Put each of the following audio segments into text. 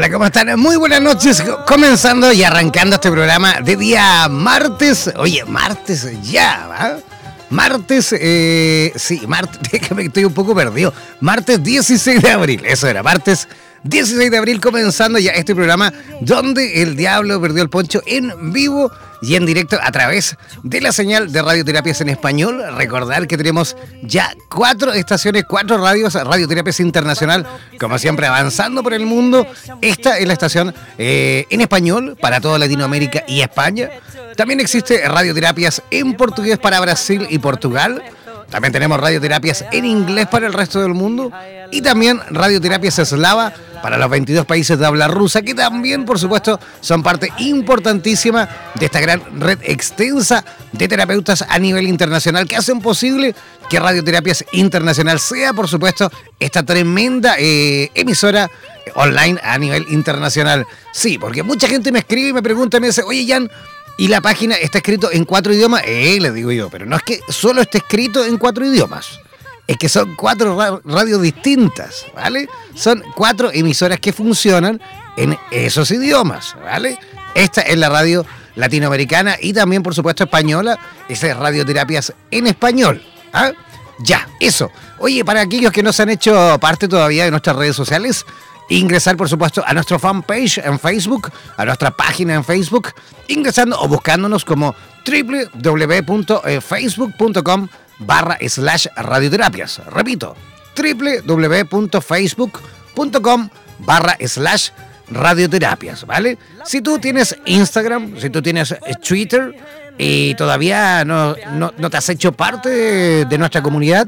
Hola, ¿cómo están? Muy buenas noches. Comenzando y arrancando este programa de día martes. Oye, martes ya, ¿va? Martes, eh, sí, martes, déjame que estoy un poco perdido. Martes 16 de abril, eso era, martes 16 de abril comenzando ya este programa donde el diablo perdió el poncho en vivo y en directo a través de la señal de radioterapias en español. Recordar que tenemos ya cuatro estaciones, cuatro radios, Radioterapias Internacional, como siempre avanzando por el mundo. Esta es la estación eh, en español para toda Latinoamérica y España. También existe radioterapias en portugués para Brasil y Portugal. También tenemos radioterapias en inglés para el resto del mundo y también radioterapias eslava para los 22 países de habla rusa, que también, por supuesto, son parte importantísima de esta gran red extensa de terapeutas a nivel internacional que hacen posible que Radioterapias Internacional sea, por supuesto, esta tremenda eh, emisora online a nivel internacional. Sí, porque mucha gente me escribe y me pregunta y me dice, oye, Jan, y la página está escrito en cuatro idiomas. Eh, le digo yo, pero no es que solo esté escrito en cuatro idiomas. Es que son cuatro radios distintas, ¿vale? Son cuatro emisoras que funcionan en esos idiomas, ¿vale? Esta es la radio latinoamericana y también, por supuesto, española. Esa es Radioterapias en español. ¿ah? Ya, eso. Oye, para aquellos que no se han hecho parte todavía de nuestras redes sociales, ingresar, por supuesto, a nuestro fanpage en Facebook, a nuestra página en Facebook, ingresando o buscándonos como www.facebook.com barra slash radioterapias. Repito, www.facebook.com barra slash radioterapias, ¿vale? Si tú tienes Instagram, si tú tienes Twitter y todavía no, no, te has hecho parte de nuestra comunidad,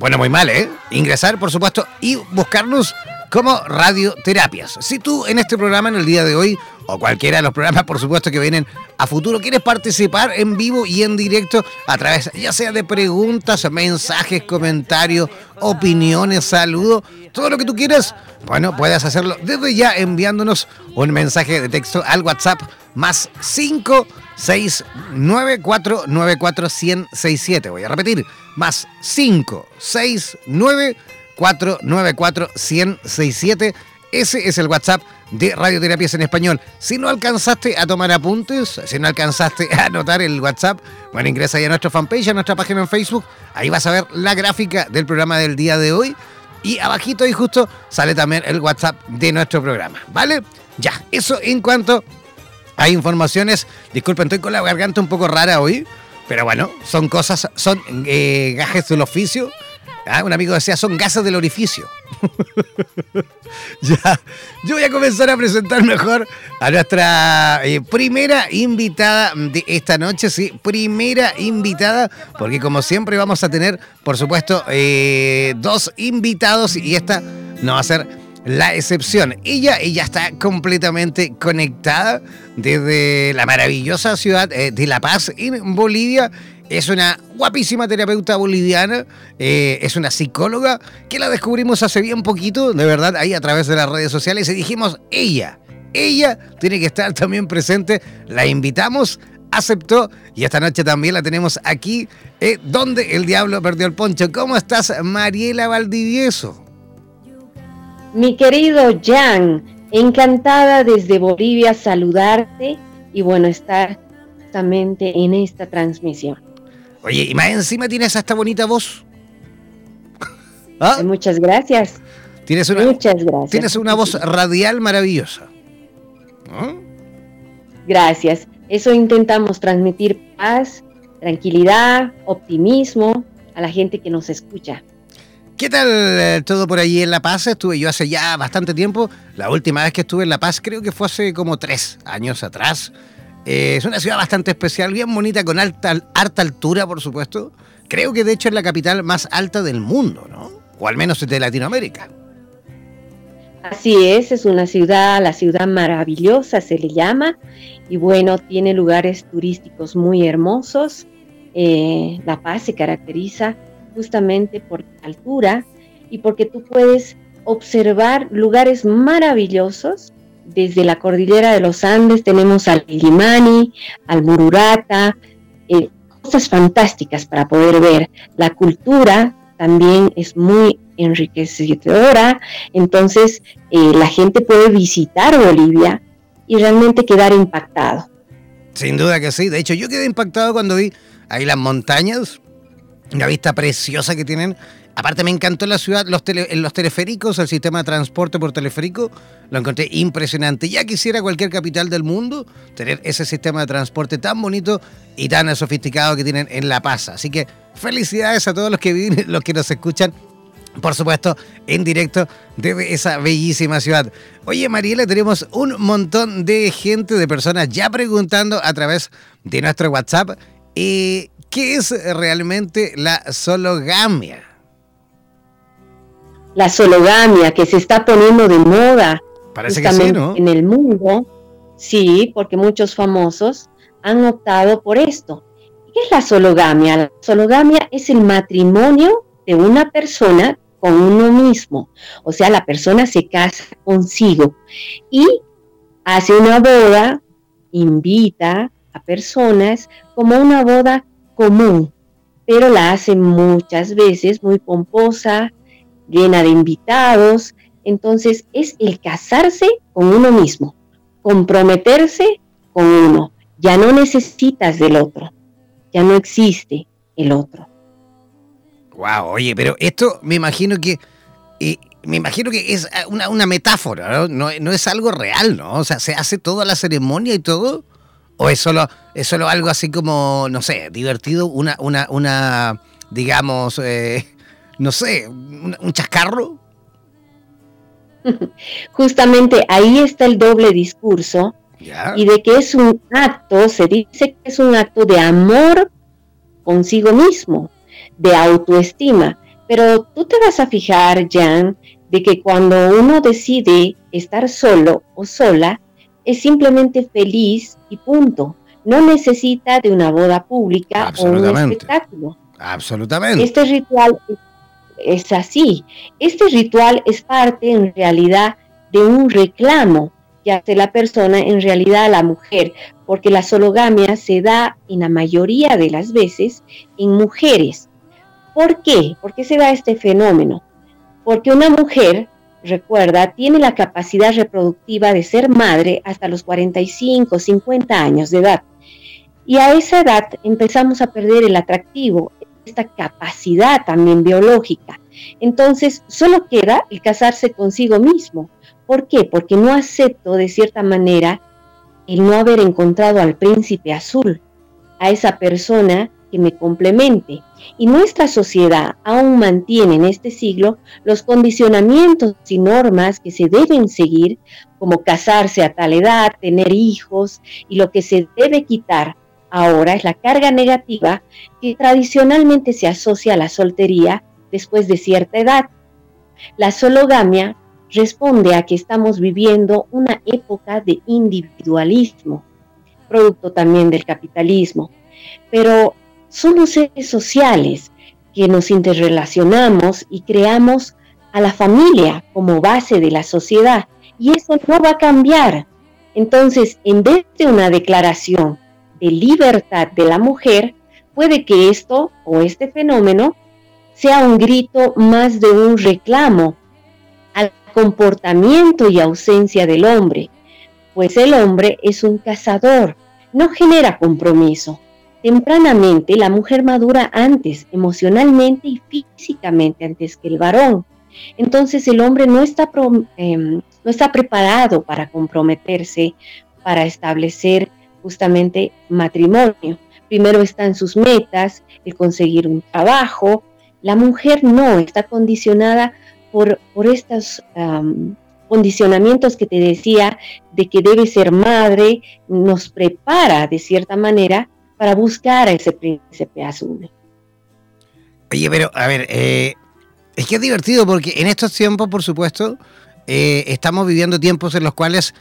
bueno, muy mal, ¿eh? Ingresar, por supuesto, y buscarnos como radioterapias. Si tú en este programa, en el día de hoy, o cualquiera de los programas, por supuesto, que vienen a futuro, quieres participar en vivo y en directo a través, ya sea de preguntas, mensajes, comentarios, opiniones, saludos, todo lo que tú quieras, bueno, puedes hacerlo desde ya enviándonos un mensaje de texto al WhatsApp más 5 6 9 4 9 4 100 67. Voy a repetir, más 5 6 9 494 1067 Ese es el WhatsApp de Radioterapias en Español. Si no alcanzaste a tomar apuntes, si no alcanzaste a anotar el WhatsApp, bueno, ingresa ahí a nuestra fanpage, a nuestra página en Facebook. Ahí vas a ver la gráfica del programa del día de hoy. Y abajito ahí justo sale también el WhatsApp de nuestro programa. ¿Vale? Ya, eso en cuanto a informaciones. Disculpen, estoy con la garganta un poco rara hoy. Pero bueno, son cosas, son eh, gajes del oficio. Ah, un amigo decía, son gases del orificio. ya, yo voy a comenzar a presentar mejor a nuestra eh, primera invitada de esta noche, sí, primera invitada, porque como siempre vamos a tener, por supuesto, eh, dos invitados y esta no va a ser la excepción. Ella, ella está completamente conectada desde la maravillosa ciudad eh, de La Paz en Bolivia. Es una guapísima terapeuta boliviana, eh, es una psicóloga que la descubrimos hace bien poquito, de verdad, ahí a través de las redes sociales y dijimos, ella, ella tiene que estar también presente, la invitamos, aceptó y esta noche también la tenemos aquí, eh, donde el diablo perdió el poncho. ¿Cómo estás, Mariela Valdivieso? Mi querido Jan, encantada desde Bolivia saludarte y bueno, estar justamente en esta transmisión. Oye, y más encima tienes esta bonita voz. ¿Ah? Muchas gracias. Tienes una, Muchas gracias. Tienes una voz radial maravillosa. Gracias. Eso intentamos transmitir paz, tranquilidad, optimismo a la gente que nos escucha. ¿Qué tal eh, todo por allí en La Paz? Estuve yo hace ya bastante tiempo. La última vez que estuve en La Paz creo que fue hace como tres años atrás. Eh, es una ciudad bastante especial, bien bonita, con alta, alta altura, por supuesto. Creo que de hecho es la capital más alta del mundo, ¿no? O al menos de Latinoamérica. Así es, es una ciudad, la ciudad maravillosa se le llama, y bueno, tiene lugares turísticos muy hermosos. Eh, la Paz se caracteriza justamente por altura y porque tú puedes observar lugares maravillosos. Desde la cordillera de los Andes tenemos al Limani, al Mururata, eh, cosas fantásticas para poder ver. La cultura también es muy enriquecedora, entonces eh, la gente puede visitar Bolivia y realmente quedar impactado. Sin duda que sí, de hecho yo quedé impactado cuando vi ahí las montañas, una vista preciosa que tienen. Aparte me encantó la ciudad, los, los teleféricos, el sistema de transporte por teleférico, lo encontré impresionante. Ya quisiera cualquier capital del mundo tener ese sistema de transporte tan bonito y tan sofisticado que tienen en La Paz. Así que felicidades a todos los que viven, los que nos escuchan por supuesto, en directo desde esa bellísima ciudad. Oye, Mariela, tenemos un montón de gente, de personas ya preguntando a través de nuestro WhatsApp. Eh, ¿Qué es realmente la sologamia? La sologamia que se está poniendo de moda Parece que sí, ¿no? en el mundo. Sí, porque muchos famosos han optado por esto. ¿Qué es la sologamia? La sologamia es el matrimonio de una persona con uno mismo. O sea, la persona se casa consigo y hace una boda, invita a personas como una boda común, pero la hacen muchas veces muy pomposa, llena de invitados. Entonces es el casarse con uno mismo, comprometerse con uno. Ya no necesitas del otro, ya no existe el otro. Wow, oye, pero esto me imagino que eh, me imagino que es una, una metáfora, ¿no? ¿no? es algo real, ¿no? O sea, se hace toda la ceremonia y todo ¿O es solo, es solo algo así como, no sé, divertido, una, una, una digamos, eh, no sé, un, chascarro? Justamente ahí está el doble discurso y de que es un acto, se dice que es un acto de amor consigo mismo, de autoestima. Pero tú te vas a fijar, Jan, de que cuando uno decide estar solo o sola, es simplemente feliz y punto. No necesita de una boda pública o un espectáculo. Absolutamente. Este ritual es así. Este ritual es parte en realidad de un reclamo que hace la persona, en realidad a la mujer, porque la sologamia se da en la mayoría de las veces en mujeres. ¿Por qué? ¿Por qué se da este fenómeno? porque una mujer, recuerda, tiene la capacidad reproductiva de ser madre hasta los 45, 50 años de edad. Y a esa edad empezamos a perder el atractivo, esta capacidad también biológica. Entonces, solo queda el casarse consigo mismo. ¿Por qué? Porque no acepto de cierta manera el no haber encontrado al príncipe azul, a esa persona que me complemente. Y nuestra sociedad aún mantiene en este siglo los condicionamientos y normas que se deben seguir, como casarse a tal edad, tener hijos, y lo que se debe quitar ahora es la carga negativa que tradicionalmente se asocia a la soltería después de cierta edad. La sologamia responde a que estamos viviendo una época de individualismo, producto también del capitalismo, pero somos seres sociales que nos interrelacionamos y creamos a la familia como base de la sociedad y eso no va a cambiar. Entonces, en vez de una declaración de libertad de la mujer, puede que esto o este fenómeno sea un grito más de un reclamo al comportamiento y ausencia del hombre, pues el hombre es un cazador, no genera compromiso. Tempranamente la mujer madura antes, emocionalmente y físicamente antes que el varón. Entonces el hombre no está, em, no está preparado para comprometerse, para establecer justamente matrimonio. Primero están sus metas, el conseguir un trabajo. La mujer no, está condicionada por, por estos condicionamientos que te decía de que debe ser madre, nos prepara de cierta manera para buscar a ese príncipe azul. Oye, pero a ver, eh, es que es divertido porque en estos tiempos, por supuesto, eh, estamos viviendo tiempos en los cuales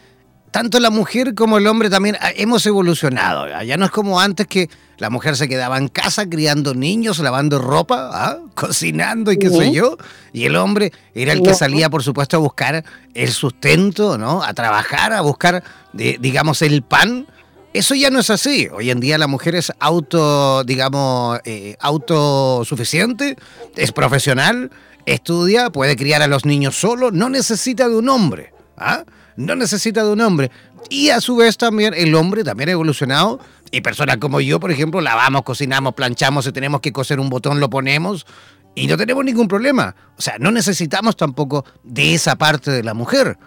tanto la mujer como el hombre también ah, hemos evolucionado. Ya no es como antes que la mujer se quedaba en casa criando niños, lavando ropa, ¿ah? cocinando y qué sé yo. Y el hombre era el que salía, por supuesto, a buscar el sustento, ¿no? A trabajar, a buscar, digamos, el pan. Eso ya no es así. Hoy en día la mujer es auto, digamos, eh, autosuficiente, es profesional, estudia, puede criar a los niños solo, no necesita de un hombre. ¿ah? No necesita de un hombre. Y a su vez también el hombre también ha evolucionado. Y personas como yo, por ejemplo, lavamos, cocinamos, planchamos, si tenemos que coser un botón lo ponemos y no tenemos ningún problema. O sea, no necesitamos tampoco de esa parte de la mujer.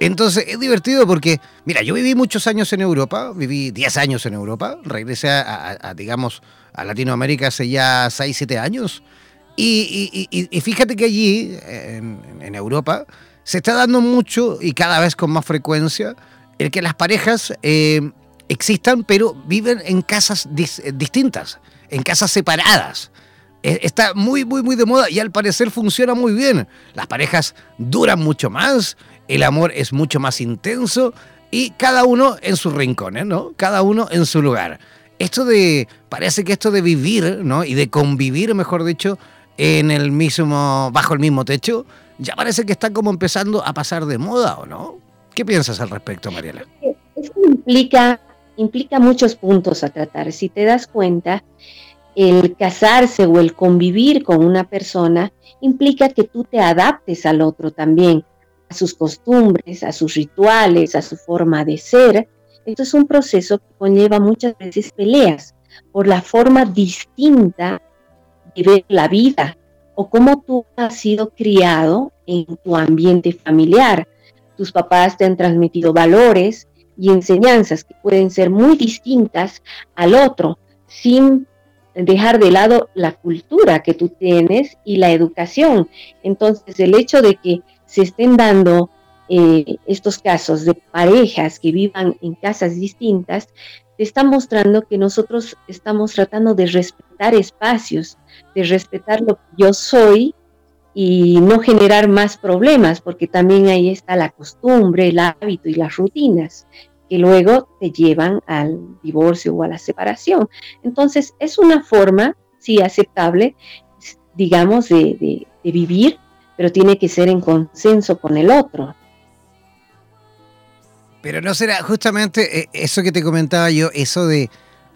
Entonces es divertido porque, mira, yo viví muchos años en Europa, viví 10 años en Europa, regresé a, digamos, a Latinoamérica hace ya 6, 7 años. Y, fíjate que allí, en Europa, se está dando mucho y cada vez con más frecuencia el que las parejas eh, existan, pero viven en casas distintas, en casas separadas. E, está muy, muy, muy de moda y al parecer funciona muy bien. Las parejas duran mucho más, el amor es mucho más intenso y cada uno en sus rincones, ¿no? Cada uno en su lugar. Esto de, parece que esto de vivir, ¿no? Y de convivir, mejor dicho, en el mismo, bajo el mismo techo, ya parece que está como empezando a pasar de moda, ¿o no? ¿Qué piensas al respecto, Mariela? Eso implica, implica muchos puntos a tratar. Si te das cuenta, el casarse o el convivir con una persona implica que tú te adaptes al otro también, a sus costumbres, a sus rituales, a su forma de ser. Esto es un proceso que conlleva muchas veces peleas por la forma distinta de ver la vida, o cómo tú has sido criado en tu ambiente familiar. Tus papás te han transmitido valores y enseñanzas que pueden ser muy distintas al otro, sin dejar de lado la cultura que tú tienes y la educación. Entonces, el hecho de que se estén dando eh, estos casos de parejas que vivan en casas distintas, te está mostrando que nosotros estamos tratando de respetar espacios, de respetar lo que yo soy y no generar más problemas, porque también ahí está la costumbre, el hábito y las rutinas que luego te llevan al divorcio o a la separación. Entonces, es una forma, sí, aceptable, digamos, de, de vivir, pero tiene que ser en consenso con el otro. Pero no será justamente eh, eso que te comentaba yo, eso de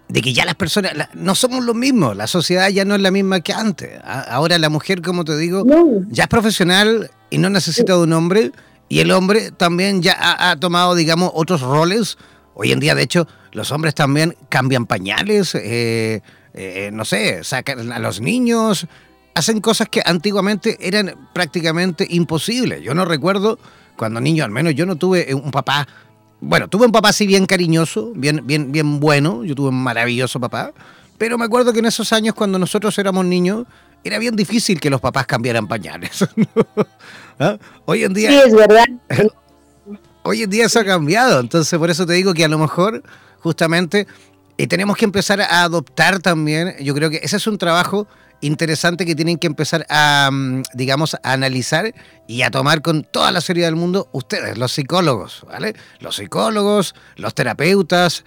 de que ya las personas no somos los mismos, la sociedad ya no es la misma que antes. Ahora la mujer, como te digo, ya es profesional y no necesita de un hombre, y el hombre también ya ha, tomado, digamos, otros roles. Hoy en día, de hecho, los hombres también cambian pañales, eh, eh, no sé, sacan a los niños, hacen cosas que antiguamente eran prácticamente imposibles. Yo no recuerdo cuando niño, al menos yo no tuve un papá bueno, tuve un papá así bien cariñoso, bien, bien, bien bueno, yo tuve un maravilloso papá, pero me acuerdo que en esos años cuando nosotros éramos niños, era bien difícil que los papás cambiaran pañales. ¿Ah? Hoy en día... Sí, es verdad. Hoy en día eso ha cambiado, entonces por eso te digo que a lo mejor justamente eh, tenemos que empezar a adoptar también, yo creo que ese es un trabajo interesante que tienen que empezar a, mm, digamos, a analizar y a tomar con toda la seriedad del mundo ustedes, los psicólogos, ¿vale? Los psicólogos, los terapeutas,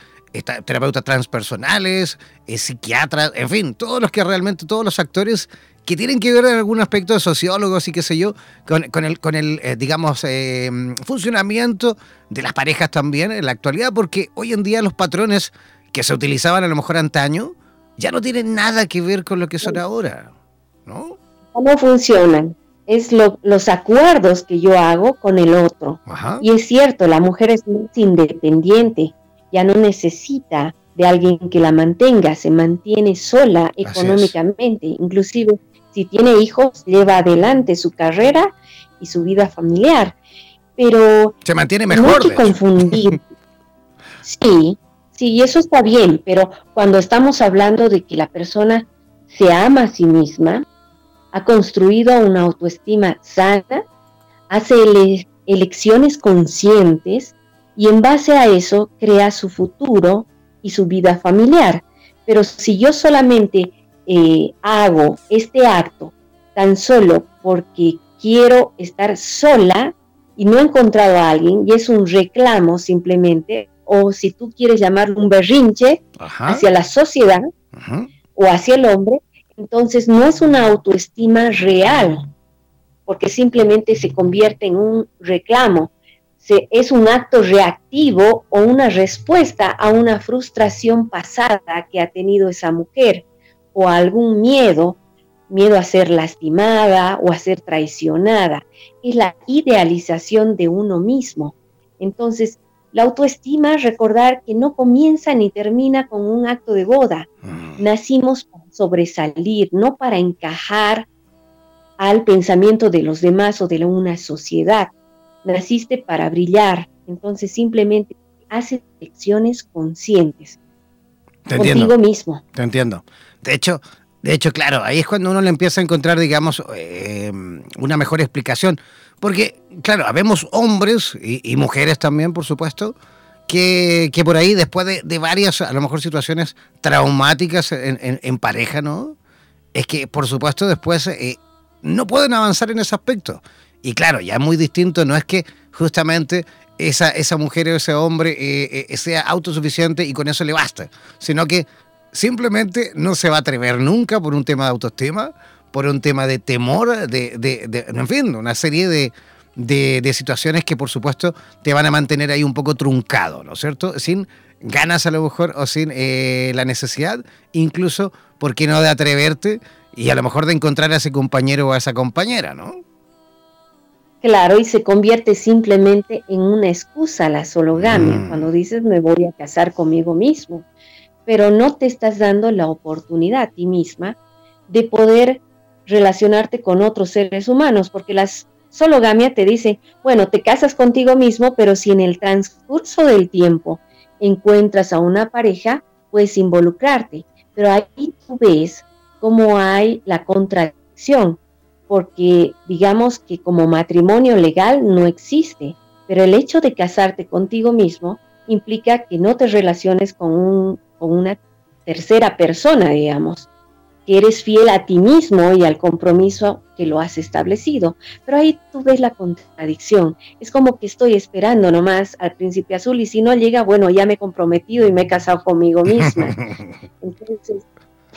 terapeutas transpersonales, eh, psiquiatras, en fin, todos los que realmente, todos los actores que tienen que ver en algún aspecto de sociólogos y qué sé yo, con, el, con el eh, digamos, eh, funcionamiento de las parejas también en la actualidad, porque hoy en día los patrones que se utilizaban a lo mejor antaño, ya no tienen nada que ver con lo que son ahora, ¿no? ¿Cómo funcionan? Es los acuerdos que yo hago con el otro. Y es cierto, la mujer es independiente, ya no necesita de alguien que la mantenga, se mantiene sola económicamente, inclusive si tiene hijos, lleva adelante su carrera y su vida familiar. Pero se mantiene mejor. No hay que confundir. sí, Sí, eso está bien, pero cuando estamos hablando de que la persona se ama a sí misma, ha construido una autoestima sana, hace elecciones conscientes y en base a eso crea su futuro y su vida familiar. Pero si yo solamente eh, hago este acto tan solo porque quiero estar sola y no he encontrado a alguien y es un reclamo simplemente, o si tú quieres llamarlo un berrinche hacia la sociedad o hacia el hombre, entonces no es una autoestima real, porque simplemente se convierte en un reclamo, se, es un acto reactivo o una respuesta a una frustración pasada que ha tenido esa mujer o a algún miedo, miedo a ser lastimada o a ser traicionada. Es la idealización de uno mismo. Entonces, la autoestima es recordar que no comienza ni termina con un acto de boda. Mm. Nacimos para sobresalir, no para encajar al pensamiento de los demás o de una sociedad. Naciste para brillar, entonces simplemente haces elecciones conscientes. Te contigo entiendo. mismo. Te entiendo. De hecho, de hecho, claro, ahí es cuando uno le empieza a encontrar, digamos, eh, una mejor explicación. Porque, claro, habemos hombres y, mujeres también, por supuesto, que, por ahí, después de, varias, a lo mejor, situaciones traumáticas en, pareja, ¿no? Es que, por supuesto, después eh, no pueden avanzar en ese aspecto. Y claro, ya es muy distinto, no es que justamente esa, esa mujer o ese hombre eh, sea autosuficiente y con eso le basta, sino que simplemente no se va a atrever nunca por un tema de autoestima, por un tema de temor, de, de, en fin, una serie de, de, situaciones que por supuesto te van a mantener ahí un poco truncado, ¿no es cierto? Sin ganas a lo mejor o sin eh, la necesidad, incluso, ¿por qué no de atreverte y a lo mejor de encontrar a ese compañero o a esa compañera, ¿no? Claro, y se convierte simplemente en una excusa la sologamia, mm. cuando dices me voy a casar conmigo mismo pero no te estás dando la oportunidad a ti misma de poder relacionarte con otros seres humanos, porque la sologamia te dice, bueno, te casas contigo mismo, pero si en el transcurso del tiempo encuentras a una pareja, puedes involucrarte. Pero ahí tú ves cómo hay la contradicción, porque digamos que como matrimonio legal no existe, pero el hecho de casarte contigo mismo implica que no te relaciones con un con una tercera persona, digamos, que eres fiel a ti mismo y al compromiso que lo has establecido. Pero ahí tú ves la contradicción. Es como que estoy esperando nomás al príncipe azul y si no llega, bueno, ya me he comprometido y me he casado conmigo misma. Entonces,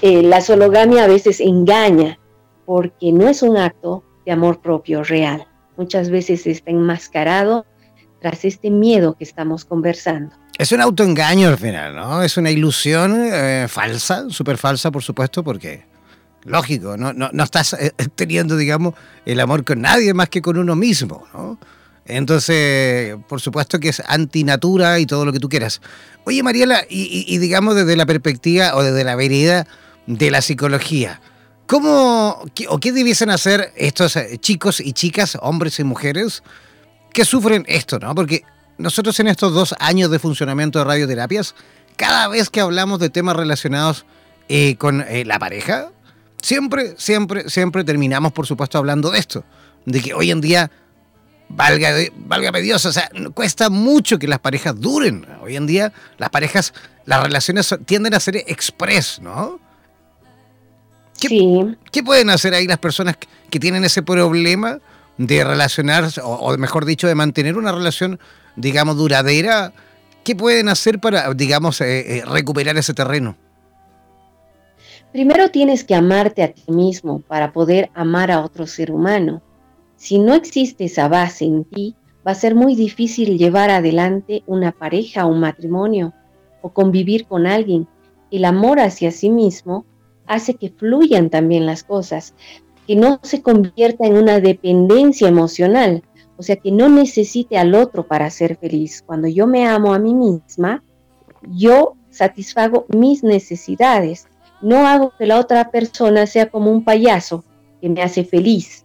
eh, la sologamia a veces engaña porque no es un acto de amor propio real. Muchas veces está enmascarado tras este miedo que estamos conversando. Es un autoengaño al final, ¿no? Es una ilusión eh, falsa, súper falsa, por supuesto, porque, lógico, no, no, no estás eh, teniendo, digamos, el amor con nadie más que con uno mismo, ¿no? Entonces, por supuesto que es antinatura y todo lo que tú quieras. Oye, Mariela, y, digamos desde la perspectiva o desde la vereda de la psicología, ¿cómo o qué debiesen hacer estos eh, chicos y chicas, hombres y mujeres, que sufren esto, ¿no? Porque nosotros en estos dos años de funcionamiento de radioterapias, cada vez que hablamos de temas relacionados eh, con eh, la pareja, siempre, siempre, siempre terminamos, por supuesto, hablando de esto. De que hoy en día, valga, valga Dios, o sea, cuesta mucho que las parejas duren. Hoy en día, las parejas, las relaciones tienden a ser express, ¿no? ¿Qué, sí. ¿Qué pueden hacer ahí las personas que tienen ese problema de relacionarse, o mejor dicho, de mantener una relación digamos, duradera, ¿qué pueden hacer para, digamos, eh, eh, recuperar ese terreno? Primero tienes que amarte a ti mismo para poder amar a otro ser humano. Si no existe esa base en ti, va a ser muy difícil llevar adelante una pareja o un matrimonio o convivir con alguien. El amor hacia sí mismo hace que fluyan también las cosas, que no se convierta en una dependencia emocional, o sea, que no necesite al otro para ser feliz. Cuando yo me amo a mí misma, yo satisfago mis necesidades. No hago que la otra persona sea como un payaso que me hace feliz.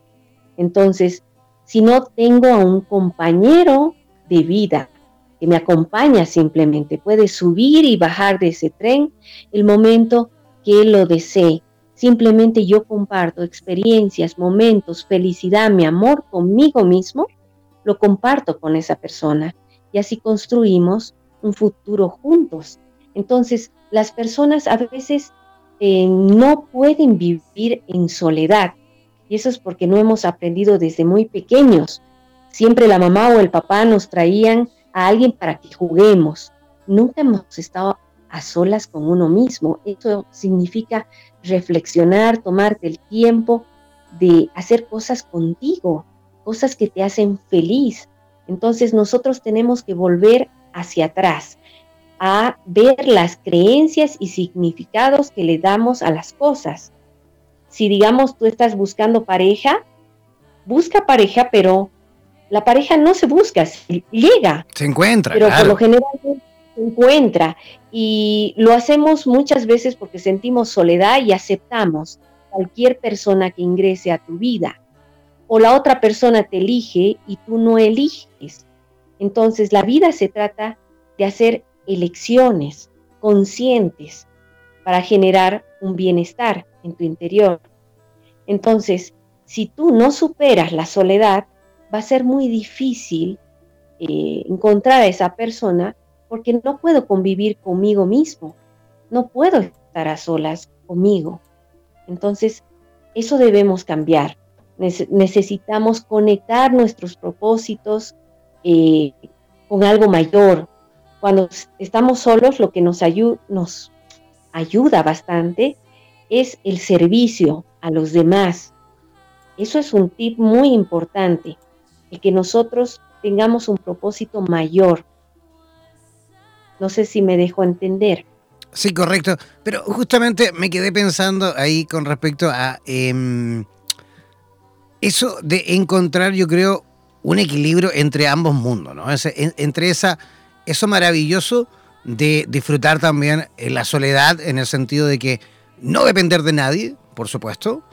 Entonces, si no tengo a un compañero de vida que me acompaña simplemente, puede subir y bajar de ese tren el momento que lo desee. Simplemente yo comparto experiencias, momentos, felicidad, mi amor conmigo mismo lo comparto con esa persona y así construimos un futuro juntos. Entonces, las personas a veces eh, no pueden vivir en soledad y eso es porque no hemos aprendido desde muy pequeños. Siempre la mamá o el papá nos traían a alguien para que juguemos. Nunca hemos estado a solas con uno mismo. Eso significa reflexionar, tomarte el tiempo de hacer cosas contigo, cosas que te hacen feliz. Entonces nosotros tenemos que volver hacia atrás, a ver las creencias y significados que le damos a las cosas. Si digamos tú estás buscando pareja, busca pareja, pero la pareja no se busca, se llega. Se encuentra. Pero por lo general se encuentra. Y lo hacemos muchas veces porque sentimos soledad y aceptamos cualquier persona que ingrese a tu vida o la otra persona te elige y tú no eliges. Entonces la vida se trata de hacer elecciones conscientes para generar un bienestar en tu interior. Entonces, si tú no superas la soledad, va a ser muy difícil eh, encontrar a esa persona porque no puedo convivir conmigo mismo, no puedo estar a solas conmigo. Entonces, eso debemos cambiar necesitamos conectar nuestros propósitos eh, con algo mayor. Cuando estamos solos, lo que nos, nos ayuda bastante es el servicio a los demás. Eso es un tip muy importante, el que nosotros tengamos un propósito mayor. No sé si me dejo entender. Sí, correcto. Pero justamente me quedé pensando ahí con respecto a em, eso de encontrar, yo creo, un equilibrio entre ambos mundos, ¿no? entre esa, eso maravilloso de disfrutar también la soledad en el sentido de que no depender de nadie, por supuesto,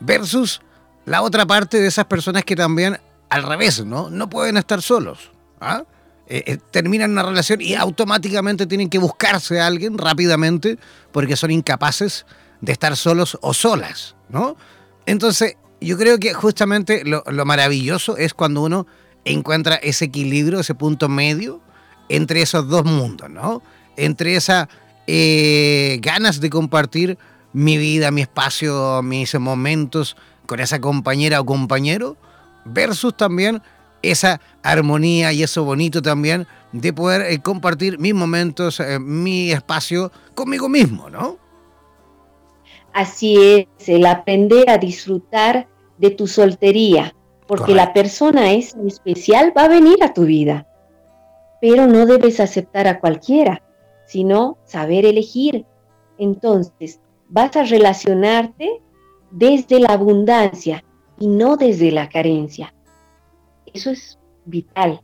versus la otra parte de esas personas que también al revés, ¿no? No pueden estar solos. ¿ah? Eh, eh, terminan una relación y automáticamente tienen que buscarse a alguien rápidamente porque son incapaces de estar solos o solas, ¿no? Entonces, yo creo que justamente lo, maravilloso es cuando uno encuentra ese equilibrio, ese punto medio entre esos dos mundos, ¿no? Entre esas eh, ganas de compartir mi vida, mi espacio, mis momentos con esa compañera o compañero, versus también esa armonía y eso bonito también de poder eh, compartir mis momentos, eh, mi espacio conmigo mismo, ¿no? Así es, el aprender a disfrutar de tu soltería, porque la persona es especial va a venir a tu vida. pero no debes aceptar a cualquiera, sino saber elegir. Entonces, vas a relacionarte desde la abundancia y no desde la carencia. Eso es vital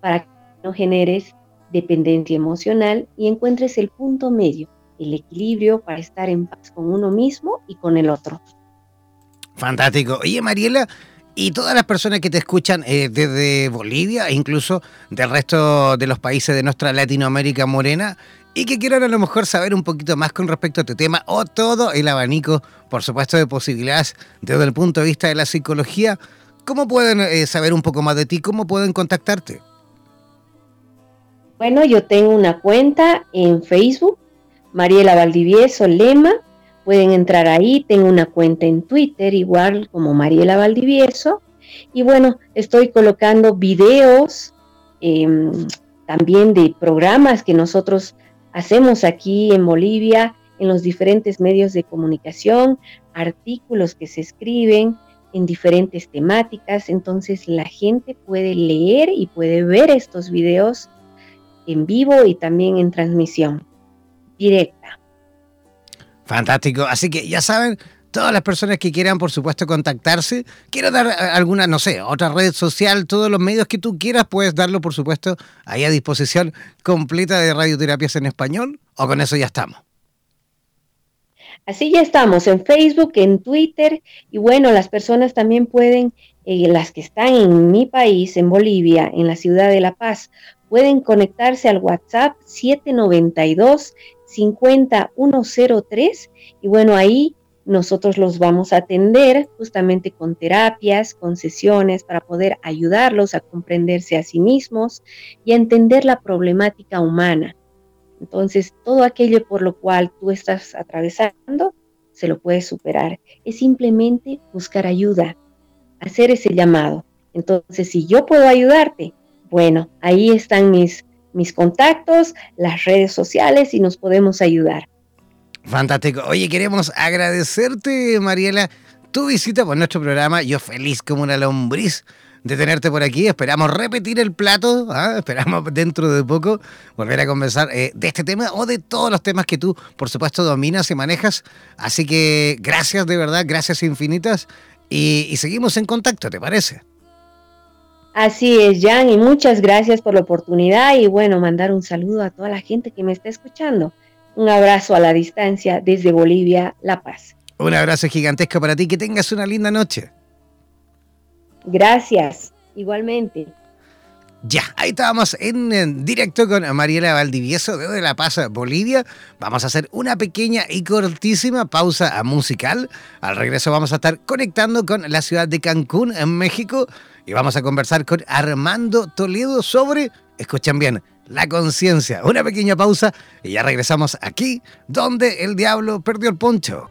para que no generes dependencia emocional y encuentres el punto medio, el equilibrio para estar en paz con uno mismo y con el otro. Fantástico. Oye, Mariela, y todas las personas que te escuchan eh, desde Bolivia e incluso del resto de los países de nuestra Latinoamérica morena y que quieran a lo mejor saber un poquito más con respecto a este tema o todo el abanico, por supuesto, de posibilidades desde el punto de vista de la psicología, ¿cómo pueden eh, saber un poco más de ti? ¿Cómo pueden contactarte? Bueno, yo tengo una cuenta en Facebook, Mariela Valdivieso Lema, Pueden entrar ahí, tengo una cuenta en Twitter igual como Mariela Valdivieso. Y bueno, estoy colocando videos em, también de programas que nosotros hacemos aquí en Bolivia, en los diferentes medios de comunicación, artículos que se escriben en diferentes temáticas. Entonces la gente puede leer y puede ver estos videos en vivo y también en transmisión directa. Fantástico. Así que ya saben, todas las personas que quieran, por supuesto, contactarse, quiero dar eh, alguna, no sé, otra red social, todos los medios que tú quieras, puedes darlo, por supuesto, ahí a disposición completa de radioterapias en español, o con eso ya estamos. Así ya estamos en Facebook, en Twitter, y bueno, las personas también pueden, eh, las que están en mi país, en Bolivia, en la ciudad de La Paz, pueden conectarse al WhatsApp 792 50103 y bueno, ahí nosotros los vamos a atender justamente con terapias, con sesiones para poder ayudarlos a comprenderse a sí mismos y a entender la problemática humana. Entonces, todo aquello por lo cual tú estás atravesando, se lo puedes superar. Es simplemente buscar ayuda, hacer ese llamado. Entonces, si yo puedo ayudarte, bueno, ahí están mis mis contactos, las redes sociales y nos podemos ayudar. Fantástico. Oye, queremos agradecerte, Mariela, tu visita por nuestro programa. Yo feliz como una lombriz de tenerte por aquí. Esperamos repetir el plato. ¿ah? Esperamos dentro de poco volver a conversar eh, de este tema o de todos los temas que tú, por supuesto, dominas y manejas. Así que gracias de verdad, gracias infinitas. y seguimos en contacto, ¿te parece? Así es, Jan, y muchas gracias por la oportunidad y bueno, mandar un saludo a toda la gente que me está escuchando. Un abrazo a la distancia desde Bolivia, La Paz. Un abrazo gigantesco para ti, que tengas una linda noche. Gracias, igualmente. Ya, ahí estábamos en, directo con Mariela Valdivieso de La Paz, Bolivia. Vamos a hacer una pequeña y cortísima pausa musical. Al regreso vamos a estar conectando con la ciudad de Cancún, en México, y vamos a conversar con Armando Toledo sobre, escuchen bien, la conciencia. Una pequeña pausa y ya regresamos aquí, donde el diablo perdió el poncho.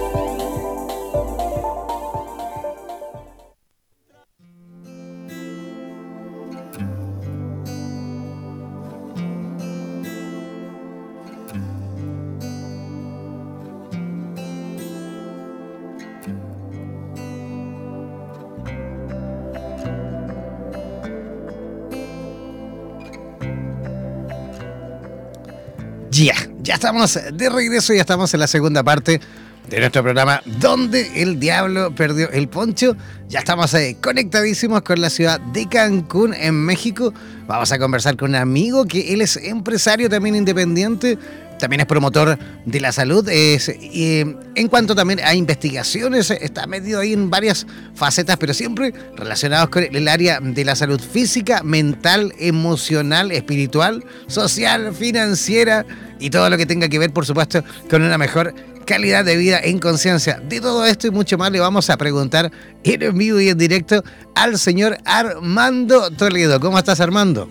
Ya, ya estamos de regreso, ya estamos en la segunda parte de nuestro programa Donde el Diablo Perdió el Poncho. Ya estamos eh, conectadísimos con la ciudad de Cancún, en México. Vamos a conversar con un amigo que él es empresario también independiente, también es promotor de la salud. en cuanto también a investigaciones, está metido ahí en varias facetas, pero siempre relacionados con el área de la salud física, mental, emocional, espiritual, social, financiera y todo lo que tenga que ver, por supuesto, con una mejor calidad de vida en conciencia. De todo esto y mucho más le vamos a preguntar en vivo y en directo al señor Armando Toledo. ¿Cómo estás, Armando?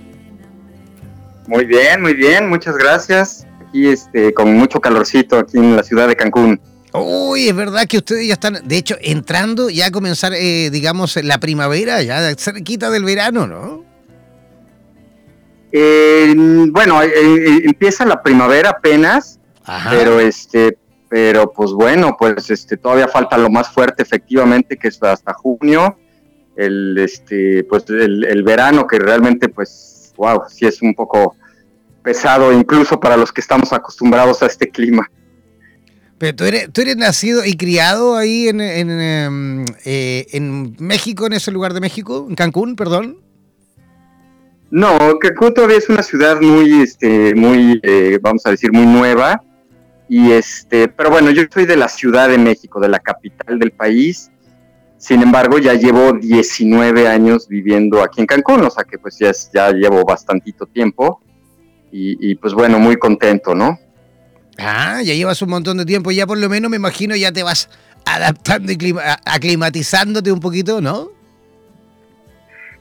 Muy bien, muy bien, muchas gracias aquí este, con mucho calorcito aquí en la ciudad de Cancún. Uy, es verdad que ustedes ya están, de hecho, entrando ya a comenzar, eh, digamos, la primavera, ya cerquita del verano, ¿no? Eh, bueno, eh, empieza la primavera apenas, pero este, pero pues bueno, pues este, todavía falta lo más fuerte, efectivamente, que es hasta junio, el, este, pues el, el verano que realmente, pues, wow, sí es un poco pesado, incluso para los que estamos acostumbrados a este clima. Pero tú eres, tú eres nacido y criado ahí en, en, em, eh, en, México, en ese lugar de México, en Cancún, perdón. No, Cancún todavía es una ciudad muy, este, muy, eh, vamos a decir, muy nueva. Y este, pero bueno, yo soy de la Ciudad de México, de la capital del país. Sin embargo, ya llevo 19 años viviendo aquí en Cancún, o sea que pues ya, ya llevo bastantito tiempo. Y, y pues bueno, muy contento, ¿no? Ah, ya llevas un montón de tiempo, ya por lo menos me imagino ya te vas adaptando y aclimatizándote un poquito, ¿no?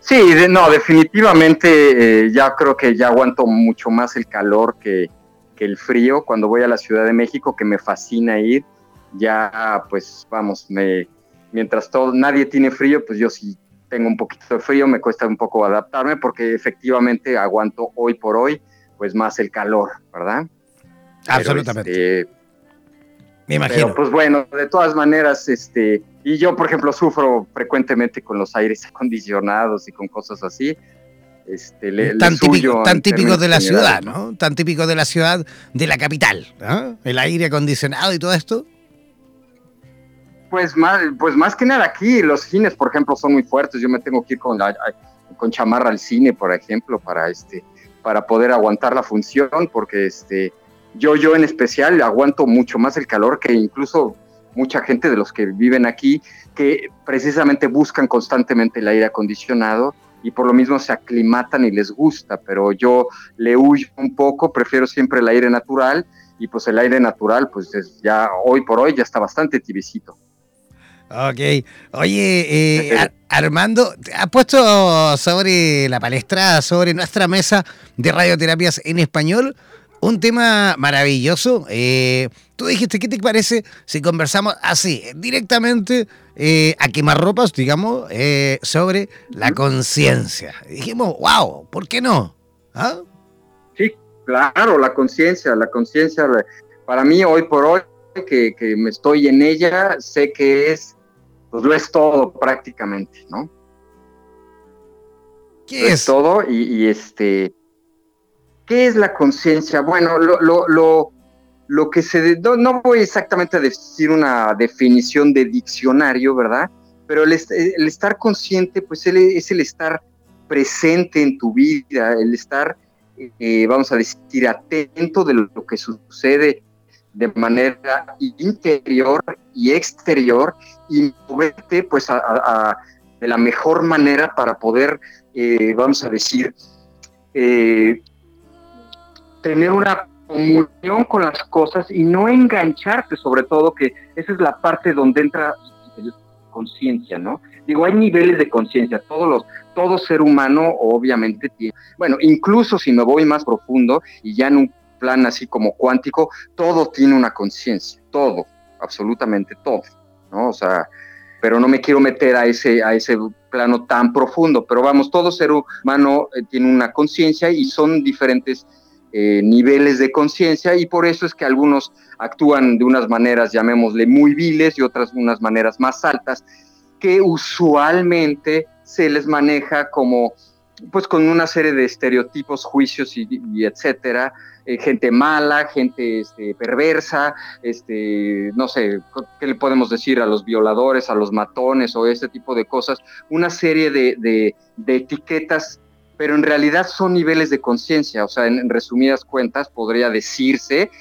Sí, no, definitivamente eh, ya creo que ya aguanto mucho más el calor que, el frío cuando voy a la Ciudad de México, que me fascina ir. Ya, pues vamos, me, mientras todo, nadie tiene frío, pues yo sí tengo un poquito de frío, me cuesta un poco adaptarme porque efectivamente aguanto hoy por hoy, pues más el calor, ¿verdad? Absolutamente. Este, Me imagino. Pero, pues bueno, de todas maneras, este, y yo, por ejemplo, sufro frecuentemente con los aires acondicionados y con cosas así. Este, tan, típico, tan típico de la ciudad, ¿no? Tan típico de la ciudad, de la capital, El aire acondicionado y todo esto. Pues más, pues más que nada aquí, los cines, por ejemplo, son muy fuertes. Yo me tengo que ir con, con chamarra al cine, por ejemplo, para este, para poder aguantar la función, porque este, yo, yo en especial aguanto mucho más el calor que incluso mucha gente de los que viven aquí, que precisamente buscan constantemente el aire acondicionado y por lo mismo se aclimatan y les gusta, pero yo le huyo un poco, prefiero siempre el aire natural y pues el aire natural pues ya hoy por hoy ya está bastante tibicito. Ok. Oye, eh, Armando, ha puesto sobre la palestra, sobre nuestra mesa de radioterapias en español, un tema maravilloso. Eh, tú dijiste, ¿qué te parece si conversamos así, directamente eh, a quemarropas, digamos, eh, sobre la conciencia? Dijimos, wow, ¿por qué no? ¿Ah? Sí, claro, la conciencia, la conciencia, para mí hoy por hoy, que, me estoy en ella, sé que es, pues lo es todo prácticamente, ¿no? ¿Qué es? es? todo y, y este ¿Qué es la conciencia? Bueno, lo, lo, lo, lo, que se... No, voy exactamente a decir una definición de diccionario, ¿verdad? Pero el, estar consciente, pues es el estar presente en tu vida, el estar, eh, vamos a decir, atento de lo, que sucede de manera interior y exterior y moverte pues de la mejor manera para poder, eh, vamos a decir, eh, tener una comunión con las cosas y no engancharte, sobre todo, que esa es la parte donde entra conciencia, ¿no? Digo, hay niveles de conciencia, todos los, todo ser humano obviamente tiene, bueno, incluso si me voy más profundo y ya en plan así como cuántico, todo tiene una conciencia, todo, absolutamente todo, ¿no? O sea, pero no me quiero meter a ese, a ese plano tan profundo, pero vamos, todo ser humano eh, tiene una conciencia y son diferentes eh, niveles de conciencia y por eso es que algunos actúan de unas maneras, llamémosle, muy viles y otras unas maneras más altas, que usualmente se les maneja como, pues con una serie de estereotipos, juicios y, etcétera, eh, gente mala, gente este, perversa, este, no sé, ¿qué le podemos decir a los violadores, a los matones o este tipo de cosas? Una serie de, etiquetas pero en realidad son niveles de conciencia, o sea, en, resumidas cuentas podría decirse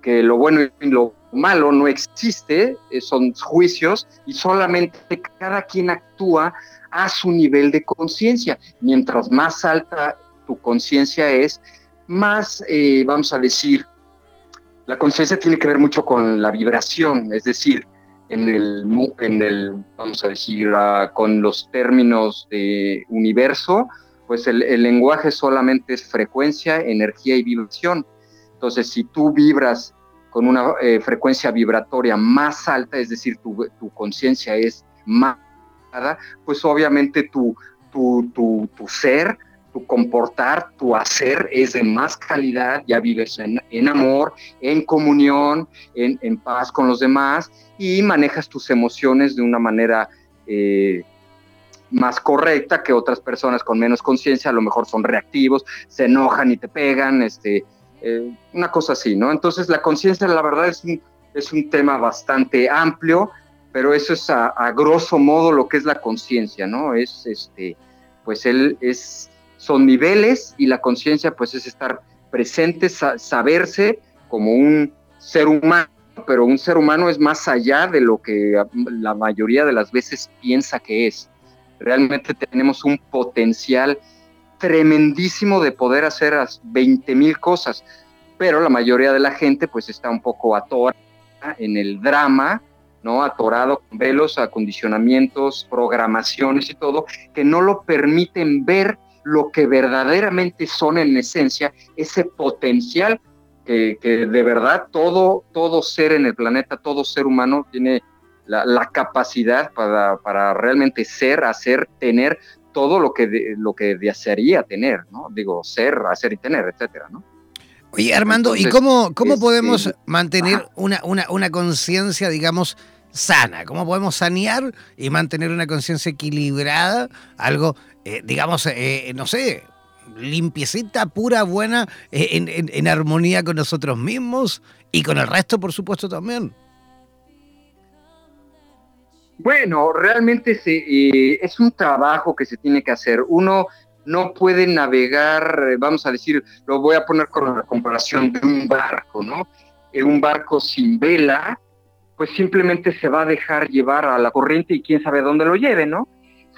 que lo bueno y lo malo no existe, eh, son juicios y solamente cada quien actúa a su nivel de conciencia. Mientras más alta tu conciencia es, más, eh, vamos a decir, la conciencia tiene que ver mucho con la vibración, es decir, en el, en el vamos a decir, ah, con los términos de universo, pues el, lenguaje solamente es frecuencia, energía y vibración. Entonces, si tú vibras con una eh, frecuencia vibratoria más alta, es decir, tu, tu conciencia es más alta, pues obviamente tu, tu, tu ser tu comportar, tu hacer es de más calidad, ya vives en, amor, en comunión, en, paz con los demás y manejas tus emociones de una manera eh, más correcta que otras personas con menos conciencia, a lo mejor son reactivos, se enojan y te pegan, este, eh, una cosa así, ¿no? Entonces la conciencia, la verdad, es un, es un tema bastante amplio, pero eso es a, a grosso modo lo que es la conciencia, ¿no? Es, este, pues él es son niveles y la conciencia pues es estar presente, saberse como un ser humano, pero un ser humano es más allá de lo que la mayoría de las veces piensa que es. Realmente tenemos un potencial tremendísimo de poder hacer 20 mil cosas, pero la mayoría de la gente pues está un poco atorada en el drama, ¿no? Atorado con velos, acondicionamientos, programaciones y todo, que no lo permiten ver lo que verdaderamente son en esencia, ese potencial que, de verdad todo, todo ser en el planeta, todo ser humano tiene la, capacidad para, para, realmente ser, hacer, tener todo lo que, lo que desearía tener, ¿no? Digo, ser, hacer y tener, etcétera, ¿no? Oye, Armando, ¿y cómo, cómo podemos mantener una, una, una conciencia, digamos, sana? ¿Cómo podemos sanear y mantener una conciencia equilibrada? Algo, eh, digamos, eh, no sé, limpiecita, pura, buena, eh, en, armonía con nosotros mismos y con el resto, por supuesto, también. Bueno, realmente es un trabajo que se tiene que hacer. Uno no puede navegar, vamos a decir, lo voy a poner con la comparación de un barco, ¿no? un barco sin vela, pues simplemente se va a dejar llevar a la corriente y quién sabe dónde lo lleve, ¿no?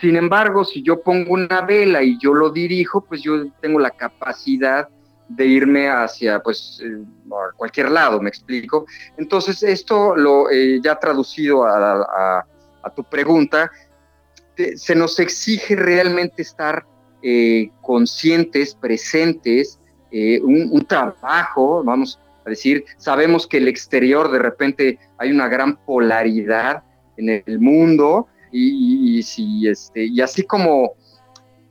Sin embargo, si yo pongo una vela y yo lo dirijo, pues yo tengo la capacidad de irme hacia pues eh, cualquier lado, me explico. Entonces, esto lo eh, ya traducido a, tu pregunta, se nos exige realmente estar eh, conscientes, presentes, un, un, trabajo, vamos, a decir, sabemos que el exterior de repente hay una gran polaridad en el mundo y, si, este, y así como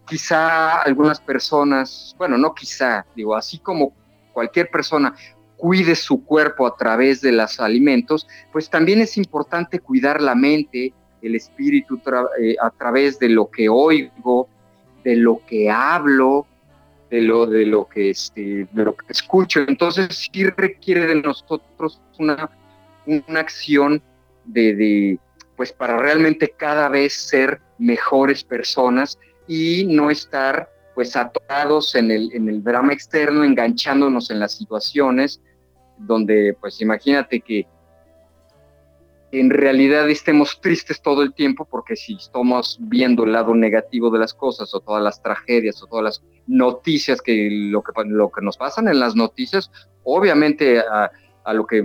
quizá algunas personas, bueno, no quizá, digo, así como cualquier persona cuide su cuerpo a través de los alimentos, pues también es importante cuidar la mente, el espíritu eh, a través de lo que oigo, de lo que hablo, de lo, de lo que este, de lo que escucho. Entonces sí requiere de nosotros una, una acción de, pues para realmente cada vez ser mejores personas y no estar pues atorados en el, en el drama externo, enganchándonos en las situaciones donde pues imagínate que en realidad estemos tristes todo el tiempo, porque si estamos viendo el lado negativo de las cosas o todas las tragedias o todas las noticias que lo que, lo que nos pasan en las noticias, obviamente a, lo que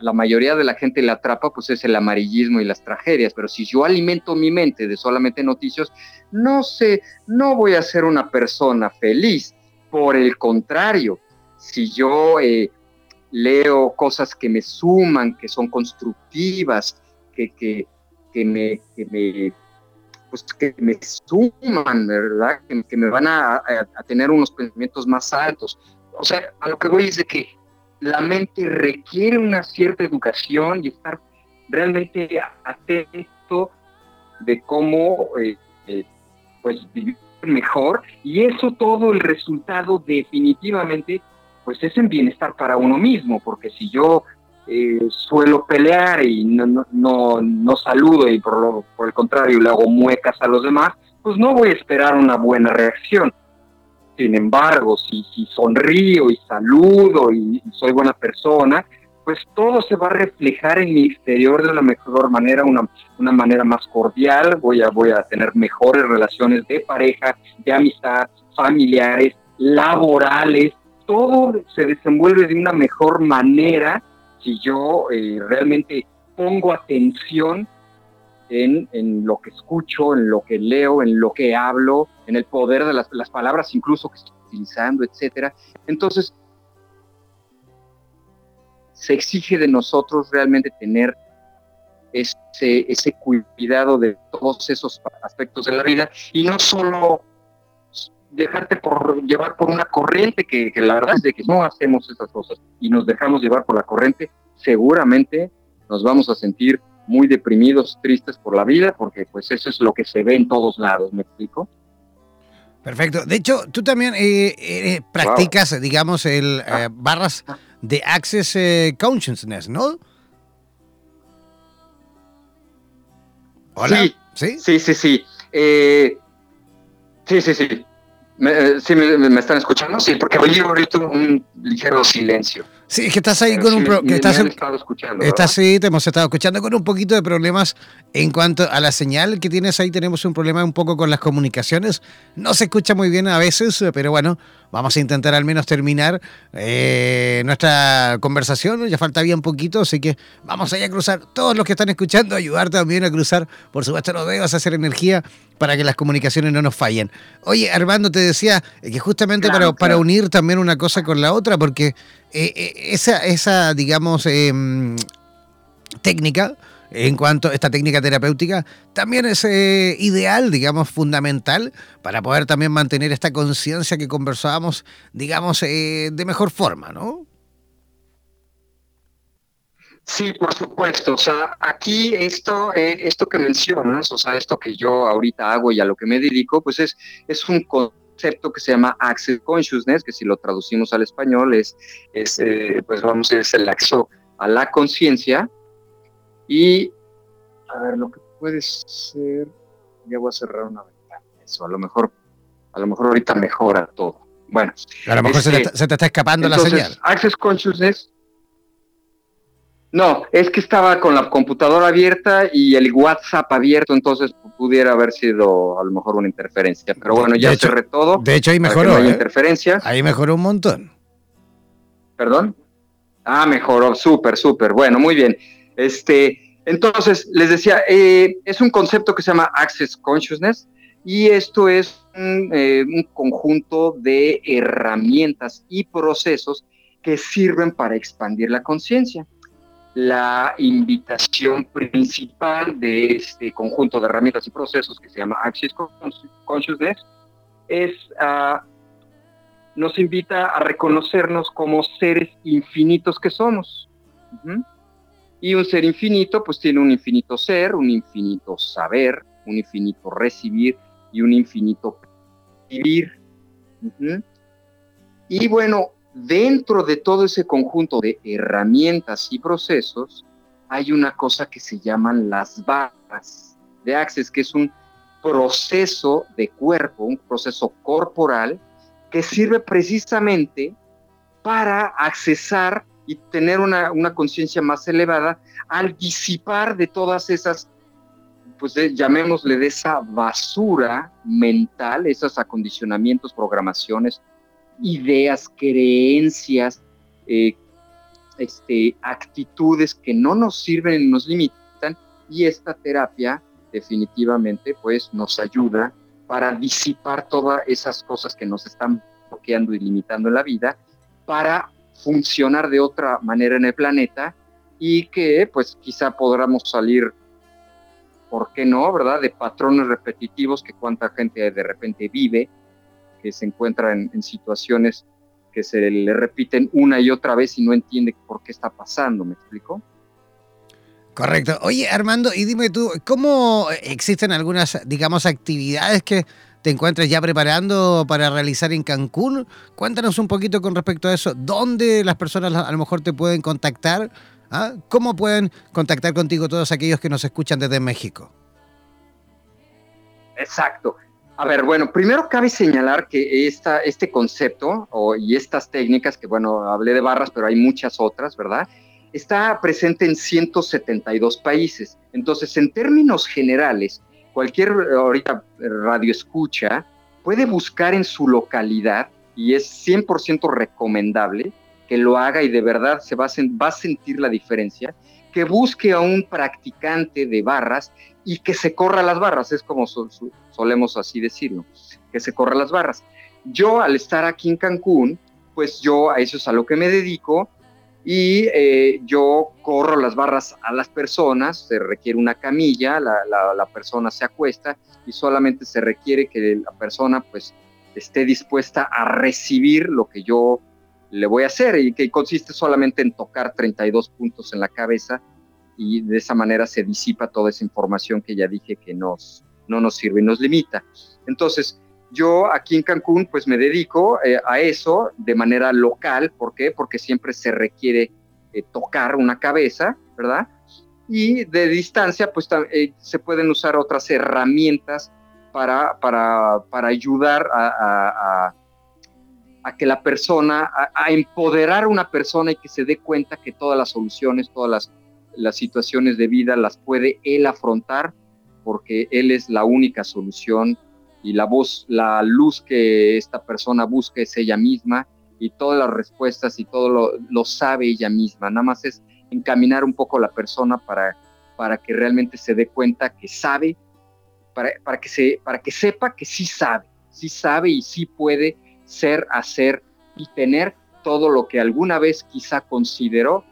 la mayoría de la gente le atrapa, pues es el amarillismo y las tragedias, pero si yo alimento mi mente de solamente noticias, no sé, no voy a ser una persona feliz, por el contrario, si yo... Eh, leo cosas que me suman, que son constructivas, que, que, que me, que me, pues que me suman, ¿verdad? Que, me van a, a, tener unos pensamientos más altos. O sea, a lo que voy es de que la mente requiere una cierta educación y estar realmente atento de cómo eh, eh, pues vivir mejor y eso todo el resultado definitivamente pues es en bienestar para uno mismo, porque si yo eh, suelo pelear y no, no, no, saludo y por, lo, por el contrario le hago muecas a los demás, pues no voy a esperar una buena reacción. Sin embargo, si, si sonrío y saludo y, soy buena persona, pues todo se va a reflejar en mi exterior de la mejor manera, una, una manera más cordial, voy a, voy a tener mejores relaciones de pareja, de amistad, familiares, laborales, todo se desenvuelve de una mejor manera si yo eh, realmente pongo atención en, lo que escucho, en lo que leo, en lo que hablo, en el poder de las, palabras incluso que estoy utilizando, etcétera. Entonces, se exige de nosotros realmente tener ese, cuidado de todos esos aspectos de la vida y no solo dejarte por llevar por una corriente que, la verdad es de que no hacemos esas cosas y nos dejamos llevar por la corriente, seguramente nos vamos a sentir muy deprimidos, tristes por la vida, porque pues eso es lo que se ve en todos lados, ¿me explico? Perfecto. De hecho, tú también eh, eh, practicas, digamos, el eh, barras de Access Consciousness, ¿no? Hola. Sí, sí, sí, sí. sí, sí, sí. ¿Me, ¿Sí me, están escuchando? Sí, porque oí ahorita un ligero silencio. Sí, es que estás ahí con un... Pro, que estás, escuchando, estás sí, te hemos estado escuchando con un poquito de problemas en cuanto a la señal que tienes ahí. Tenemos un problema un poco con las comunicaciones. No se escucha muy bien a veces, pero bueno, vamos a intentar al menos terminar eh, nuestra conversación. Ya falta bien poquito, así que vamos allá a cruzar. Todos los que están escuchando, ayudar también a cruzar, por supuesto, los dedos, a hacer energía para que las comunicaciones no nos fallen. Oye, Armando, te decía que justamente para, para unir también una cosa con la otra, porque eh, eh, esa, esa, digamos, em, técnica, en cuanto a esta técnica terapéutica, también es eh, ideal, digamos, fundamental para poder también mantener esta conciencia que conversábamos, digamos, de mejor forma, ¿no? Sí, por supuesto. O sea, aquí esto, esto que mencionas, o sea, esto que yo ahorita hago y a lo que me dedico, pues es, es un concepto que se llama Access Consciousness, que si lo traducimos al español es, es eh, pues vamos decir, el acceso a la conciencia. Y, a ver, lo que puede ser, ya voy a cerrar una ventana, eso, a lo mejor, a lo mejor ahorita mejora todo. Bueno. A lo mejor se, te, este, está escapando la señal. Access Consciousness no, es que estaba con la computadora abierta y el WhatsApp abierto, entonces pudiera haber sido a lo mejor una interferencia. Pero bueno, ya cerré todo. De hecho, ahí mejoró. No ¿eh? Ahí mejoró un montón. ¿Perdón? Ah, mejoró, súper, súper. Bueno, muy bien. Este, entonces, les decía, eh, es un concepto que se llama Access Consciousness y esto es un, eh, un conjunto de herramientas y procesos que sirven para expandir la conciencia la invitación principal de este conjunto de herramientas y procesos que se llama Access Consciousness es uh, nos invita a reconocernos como seres infinitos que somos. Y un ser infinito pues tiene un infinito ser, un infinito saber, un infinito recibir y un infinito vivir. Y bueno, dentro de todo ese conjunto de herramientas y procesos, hay una cosa que se llaman las barras de Access, que es un proceso de cuerpo, un proceso corporal que sirve precisamente para accesar y tener una, conciencia más elevada al disipar de todas esas, pues llamémosle de esa basura mental, esos acondicionamientos, programaciones, ideas, creencias, eh, este, actitudes que no nos sirven y nos limitan y esta terapia definitivamente pues nos ayuda para disipar todas esas cosas que nos están bloqueando y limitando en la vida para funcionar de otra manera en el planeta y que pues quizá podamos salir, ¿por qué no? ¿Verdad? De patrones repetitivos que cuánta gente de repente vive que se encuentra en, situaciones que se le repiten una y otra vez y no entiende por qué está pasando, ¿me explico? Correcto. Oye, Armando, y dime tú, ¿cómo existen algunas, digamos, actividades que te encuentras ya preparando para realizar en Cancún? Cuéntanos un poquito con respecto a eso. ¿Dónde las personas a lo mejor te pueden contactar? ¿Ah? ¿Cómo pueden contactar contigo todos aquellos que nos escuchan desde México? Exacto. A ver, bueno, primero cabe señalar que esta, este concepto y estas técnicas, que bueno, hablé de barras, pero hay muchas otras, ¿verdad? Está presente en 172 países. Entonces, en términos generales, cualquier ahorita radio escucha puede buscar en su localidad y es 100% recomendable que lo haga y de verdad se va a sentir la diferencia, que busque a un practicante de barras y que se corra las barras, es como solemos así decirlo, que se corra las barras. Yo al estar aquí en Cancún, pues yo a eso es a lo que me dedico y eh, yo corro las barras a las personas, se requiere una camilla, la, persona se acuesta y solamente se requiere que la persona pues esté dispuesta a recibir lo que yo le voy a hacer y que consiste solamente en tocar 32 puntos en la cabeza y de esa manera se disipa toda esa información que ya dije que nos, no nos sirve y nos limita. Entonces, yo aquí en Cancún pues me dedico eh, a eso de manera local, ¿por qué? Porque siempre se requiere eh, tocar una cabeza, ¿verdad? Y de distancia pues eh, se pueden usar otras herramientas para, para, para ayudar a, a, que la persona, a, empoderar a una persona y que se dé cuenta que todas las soluciones, todas las, las situaciones de vida las puede él afrontar porque él es la única solución y la voz, la luz que esta persona busca es ella misma y todas las respuestas y todo lo, sabe ella misma. Nada más es encaminar un poco a la persona para, para que realmente se dé cuenta que sabe, para, para, que se, para que sepa que sí sabe, sí sabe y sí puede ser, hacer y tener todo lo que alguna vez quizá consideró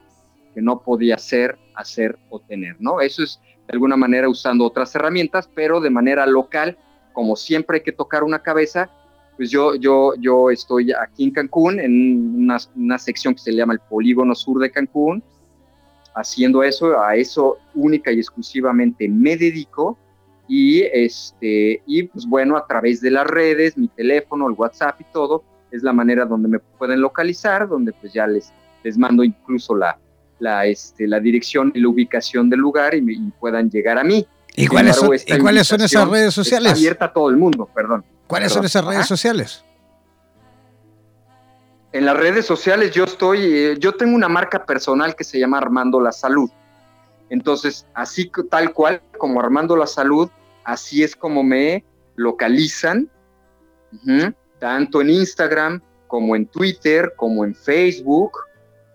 que no podía ser, hacer o tener, ¿no? Eso es de alguna manera usando otras herramientas, pero de manera local como siempre hay que tocar una cabeza, pues yo, yo, yo estoy aquí en Cancún, en una, sección que se llama el Polígono Sur de Cancún, haciendo eso, a eso única y exclusivamente me dedico. Y, este, y pues bueno, a través de las redes, mi teléfono, el WhatsApp y todo, es la manera donde me pueden localizar, donde pues ya les, les mando incluso la, la, este, la dirección y la ubicación del lugar y, y puedan llegar a mí. ¿Y cuáles, son, ¿y cuáles son esas redes sociales? Está abierta a todo el mundo, perdón. ¿Cuáles son esas redes sociales? En las redes sociales yo estoy, eh, yo tengo una marca personal que se llama Armando la Salud. Entonces, así tal cual como Armando la Salud, así es como me localizan, tanto en Instagram como en Twitter, como en Facebook,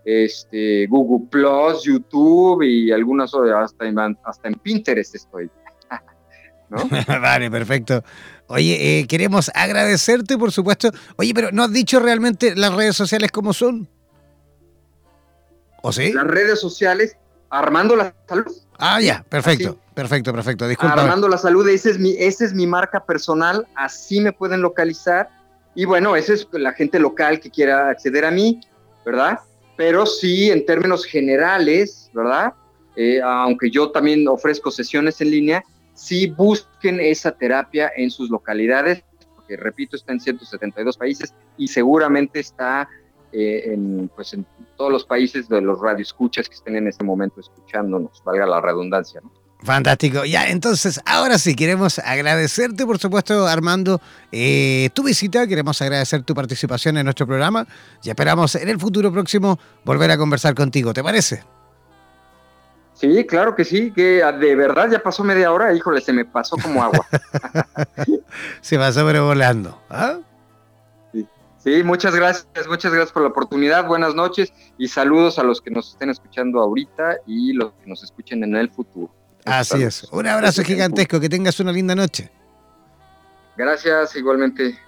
este, Google Plus, YouTube y algunas hasta en, hasta en Pinterest estoy. vale, perfecto. Oye, eh, queremos agradecerte, por supuesto. Oye, pero ¿no has dicho realmente las redes sociales cómo son? ¿O sí? Las redes sociales, Armando la Salud. Ah, ya, perfecto, perfecto, perfecto. Disculpa. Armando la Salud, esa es, mi, esa es mi marca personal, así me pueden localizar. Y bueno, esa es la gente local que quiera acceder a mí, ¿verdad? Pero sí en términos generales, ¿verdad? Eh, aunque yo también ofrezco sesiones en línea, sí busquen esa terapia en sus localidades, porque repito, está en 172 países y seguramente está eh, en, pues en todos los países de los radioescuchas que estén en este momento escuchándonos, valga la redundancia, ¿no? Fantástico. Ya, entonces, ahora sí, queremos agradecerte, por supuesto, Armando, eh, tu visita, queremos agradecer tu participación en nuestro programa y esperamos en el futuro próximo volver a conversar contigo, ¿te parece? Sí, claro que sí, que ah, de verdad ya pasó media hora, híjole, se me pasó como agua. se va sobrevolando. ¿ah? Sí. sí, muchas gracias, muchas gracias por la oportunidad, buenas noches y saludos a los que nos estén escuchando ahorita y los que nos escuchen en el futuro. Así es. Un abrazo gigantesco, que tengas una linda noche. Gracias, igualmente.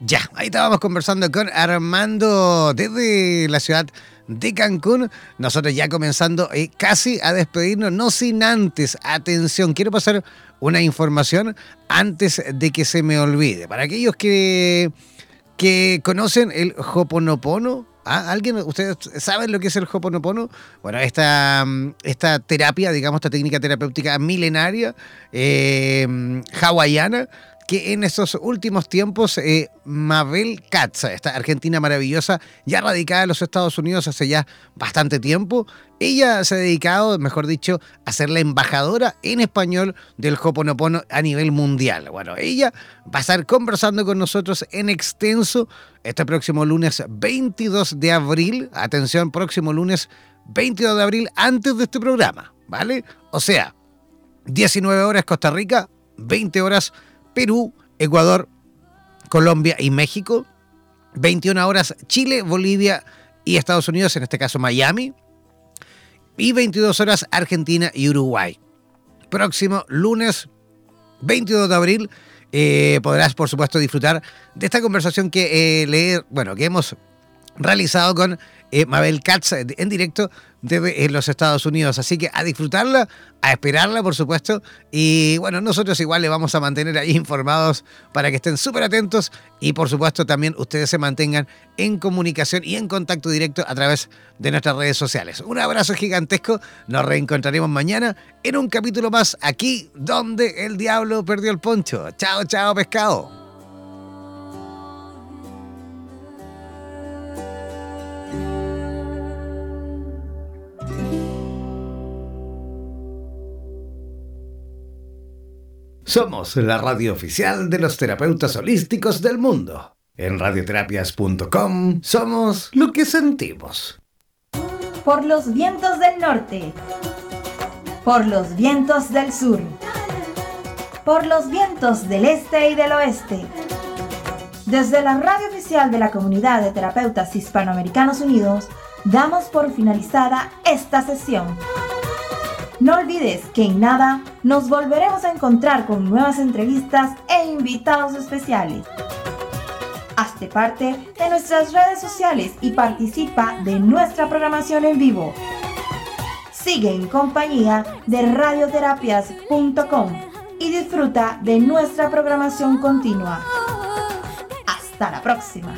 Ya, ahí estábamos conversando con Armando desde la ciudad de Cancún. Nosotros ya comenzando eh, casi a despedirnos, no sin antes, atención, quiero pasar una información antes de que se me olvide. Para aquellos que, que conocen el Hoponopono, ¿Ah? ¿Alguien, ustedes saben lo que es el Hoponopono? Bueno, esta, mm, esta terapia, digamos, esta técnica terapéutica milenaria, eh, hawaiana, que en estos últimos tiempos eh, Mabel Katz, esta argentina maravillosa, ya radicada en los Estados Unidos hace ya bastante tiempo, ella se ha dedicado, mejor dicho, a ser la embajadora en español del Hoponopono a nivel mundial. Bueno, ella va a estar conversando con nosotros en extenso este próximo lunes 22 de abril. Atención, próximo lunes 22 de abril antes de este programa, ¿vale? O sea, 19 horas Costa Rica, 20 horas Perú, Ecuador, Colombia y México. 21 horas Chile, Bolivia y Estados Unidos, en este caso Miami. Y 22 horas Argentina y Uruguay. Próximo lunes 22 de abril eh, podrás, por supuesto, disfrutar de esta conversación que eh, leer, bueno, que hemos realizado con eh, Mabel Katz en directo desde los Estados Unidos. Así que a disfrutarla, a esperarla, por supuesto. Y bueno, nosotros igual le vamos a mantener ahí informados para que estén súper atentos y por supuesto también ustedes se mantengan en comunicación y en contacto directo a través de nuestras redes sociales. Un abrazo gigantesco. Nos reencontraremos mañana en un capítulo más aquí donde el diablo perdió el poncho. Chao, chao, pescado. Somos la radio oficial de los terapeutas holísticos del mundo. En radioterapias.com somos lo que sentimos. Por los vientos del norte. Por los vientos del sur. Por los vientos del este y del oeste. Desde la radio oficial de la Comunidad de Terapeutas Hispanoamericanos Unidos, damos por finalizada esta sesión. No olvides que en nada nos volveremos a encontrar con nuevas entrevistas e invitados especiales. Hazte parte de nuestras redes sociales y participa de nuestra programación en vivo. Sigue en compañía de radioterapias.com y disfruta de nuestra programación continua. Hasta la próxima.